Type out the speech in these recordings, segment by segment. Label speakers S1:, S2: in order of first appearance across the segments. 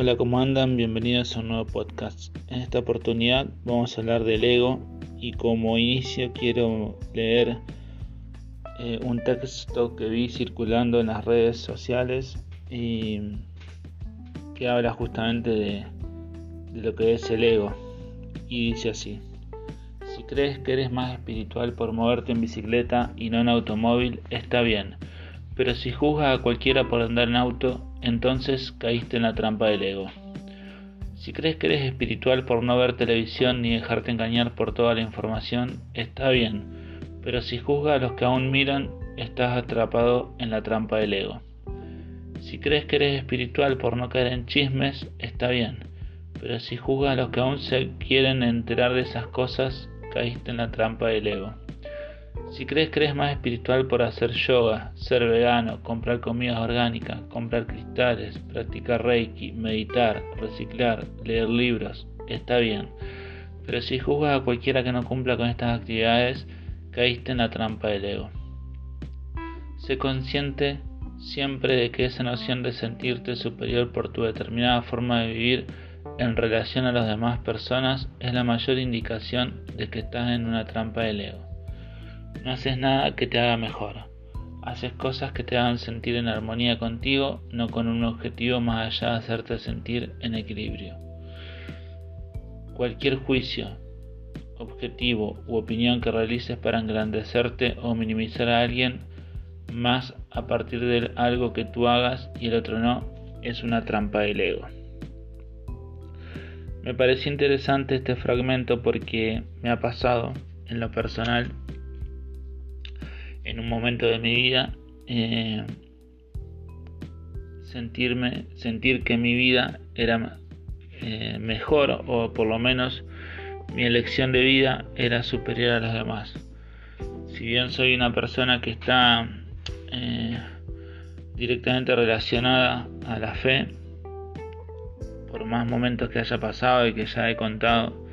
S1: Hola, ¿cómo andan? Bienvenidos a un nuevo podcast. En esta oportunidad vamos a hablar del ego y como inicio quiero leer eh, un texto que vi circulando en las redes sociales y que habla justamente de, lo que es el ego. Y dice así, si crees que eres más espiritual por moverte en bicicleta y no en automóvil, está bien pero si juzgas a cualquiera por andar en auto, entonces caíste en la trampa del ego. Si crees que eres espiritual por no ver televisión ni dejarte engañar por toda la información, está bien, pero si juzgas a los que aún miran, estás atrapado en la trampa del ego. Si crees que eres espiritual por no caer en chismes, está bien, pero si juzgas a los que aún se quieren enterar de esas cosas, caíste en la trampa del ego. Si crees que eres más espiritual por hacer yoga, ser vegano, comprar comidas orgánicas, comprar cristales, practicar reiki, meditar, reciclar, leer libros, está bien. Pero si juzgas a cualquiera que no cumpla con estas actividades, caíste en la trampa del ego. Sé consciente siempre de que esa noción de sentirte superior por tu determinada forma de vivir en relación a las demás personas es la mayor indicación de que estás en una trampa del ego. No haces nada que te haga mejor. Haces cosas que te hagan sentir en armonía contigo, no con un objetivo más allá de hacerte sentir en equilibrio. Cualquier juicio, objetivo u opinión que realices para engrandecerte o minimizar a alguien más a partir de algo que tú hagas y el otro no, es una trampa del ego. Me pareció interesante este fragmento porque me ha pasado en lo personal en un momento de mi vida eh, sentirme, sentir que mi vida era eh, mejor o por lo menos mi elección de vida era superior a las demás. Si bien soy una persona que está eh, directamente relacionada a la fe, por más momentos que haya pasado y que ya he contado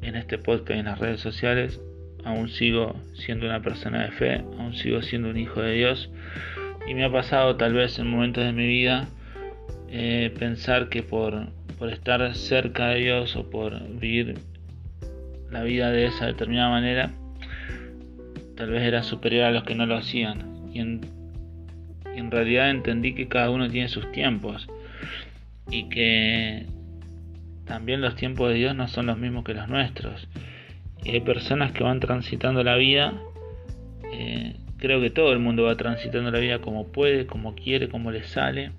S1: en este podcast y en las redes sociales, aún sigo siendo una persona de fe, aún sigo siendo un hijo de Dios. Y me ha pasado tal vez en momentos de mi vida eh, pensar que por, por estar cerca de Dios o por vivir la vida de esa determinada manera, tal vez era superior a los que no lo hacían. Y en, y en realidad entendí que cada uno tiene sus tiempos y que también los tiempos de Dios no son los mismos que los nuestros y hay personas que van transitando la vida. Eh, creo que todo el mundo va transitando la vida como puede, como quiere, como le sale.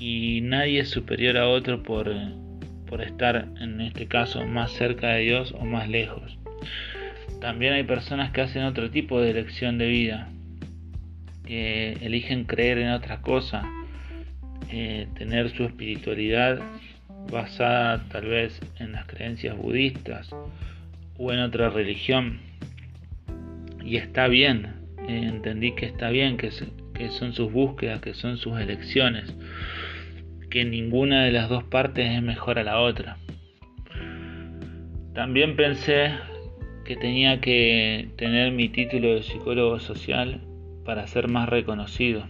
S1: Y nadie es superior a otro por, por estar, en este caso, más cerca de Dios o más lejos. También hay personas que hacen otro tipo de elección de vida, que eligen creer en otra cosa, eh, tener su espiritualidad basada tal vez en las creencias budistas o en otra religión. Y está bien, eh, entendí que está bien, que, son sus búsquedas, que son sus elecciones, que ninguna de las dos partes es mejor a la otra. También pensé que tenía que tener mi título de psicólogo social para ser más reconocido.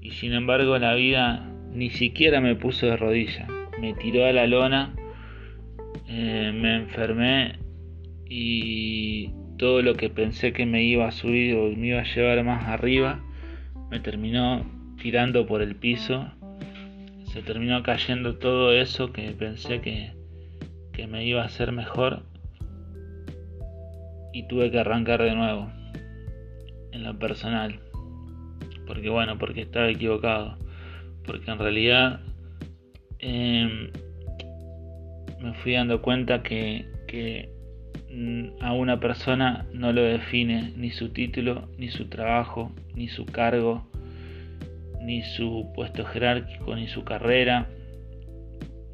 S1: Y sin embargo la vida ni siquiera me puso de rodillas, me tiró a la lona, eh, me enfermé y todo lo que pensé que me iba a subir o me iba a llevar más arriba me terminó tirando por el piso. Se terminó cayendo todo eso que pensé que, que me iba a hacer mejor y tuve que arrancar de nuevo en lo personal. Porque bueno porque estaba equivocado. Porque en realidad em, me fui dando cuenta que, que a una persona no lo define ni su título, ni su trabajo, ni su cargo, ni su puesto jerárquico, ni su carrera,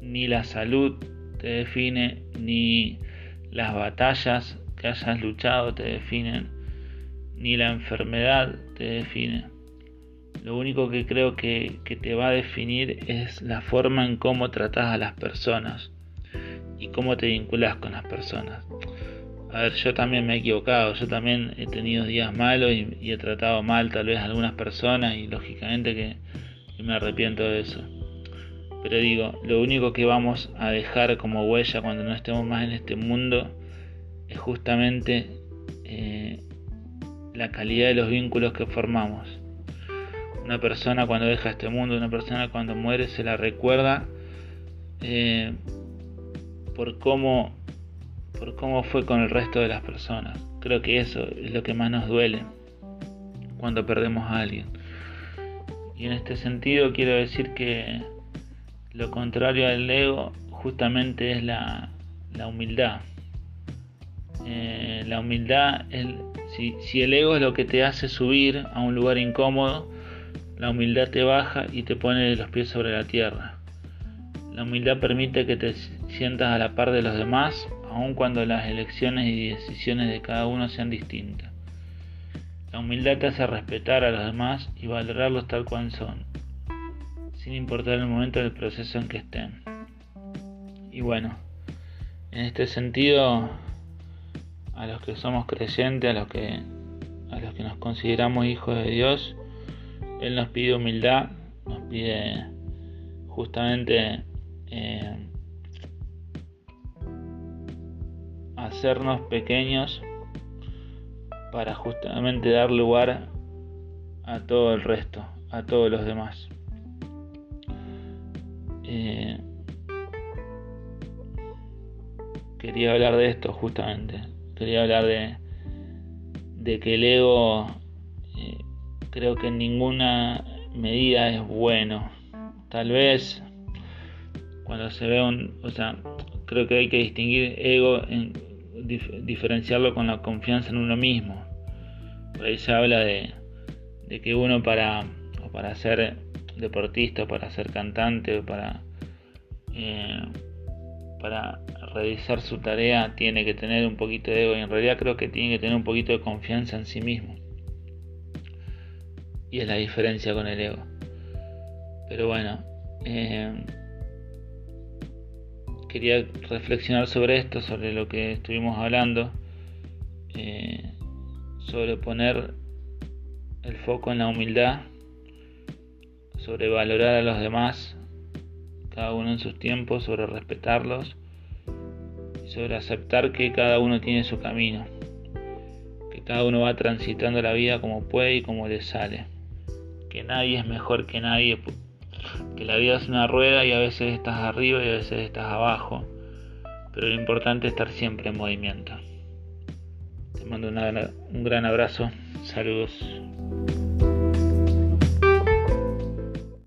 S1: ni la salud te define, ni las batallas que hayas luchado te definen, ni la enfermedad te define. Lo único que creo que, que te va a definir es la forma en cómo tratas a las personas y cómo te vinculas con las personas. A ver, yo también me he equivocado, yo también he tenido días malos y, he tratado mal tal vez a algunas personas y lógicamente que, me arrepiento de eso. Pero digo, lo único que vamos a dejar como huella cuando no estemos más en este mundo es justamente eh, la calidad de los vínculos que formamos. Una persona cuando deja este mundo, una persona cuando muere se la recuerda eh, por cómo por cómo fue con el resto de las personas. Creo que eso es lo que más nos duele cuando perdemos a alguien. Y en este sentido quiero decir que lo contrario al ego justamente es la, humildad. Eh, la humildad, si, si el ego es lo que te hace subir a un lugar incómodo, la humildad te baja y te pone los pies sobre la tierra. La humildad permite que te sientas a la par de los demás, aun cuando las elecciones y decisiones de cada uno sean distintas. La humildad te hace respetar a los demás y valorarlos tal cual son, sin importar el momento del proceso en que estén. Y bueno, en este sentido, a los que somos creyentes, a los que, a los que nos consideramos hijos de Dios, Él nos pide humildad, nos pide justamente eh, hacernos pequeños para justamente dar lugar a todo el resto, a todos los demás. Eh, quería hablar de esto justamente, quería hablar de, de que el ego eh, creo que en ninguna medida es bueno. Tal vez cuando se ve un, o sea, creo que hay que distinguir ego en, diferenciarlo con la confianza en uno mismo. Por ahí se habla de, que uno para, para ser deportista, para ser cantante, para, eh, para realizar su tarea tiene que tener un poquito de ego y en realidad creo que tiene que tener un poquito de confianza en sí mismo. Y es la diferencia con el ego. Pero bueno, eh, quería reflexionar sobre esto, sobre lo que estuvimos hablando, eh, sobre poner el foco en la humildad, sobre valorar a los demás, cada uno en sus tiempos, sobre respetarlos, sobre aceptar que cada uno tiene su camino, que cada uno va transitando la vida como puede y como le sale, que nadie es mejor que nadie que la vida es una rueda y a veces estás arriba y a veces estás abajo, pero lo importante es estar siempre en movimiento. Te mando un gran abrazo, saludos.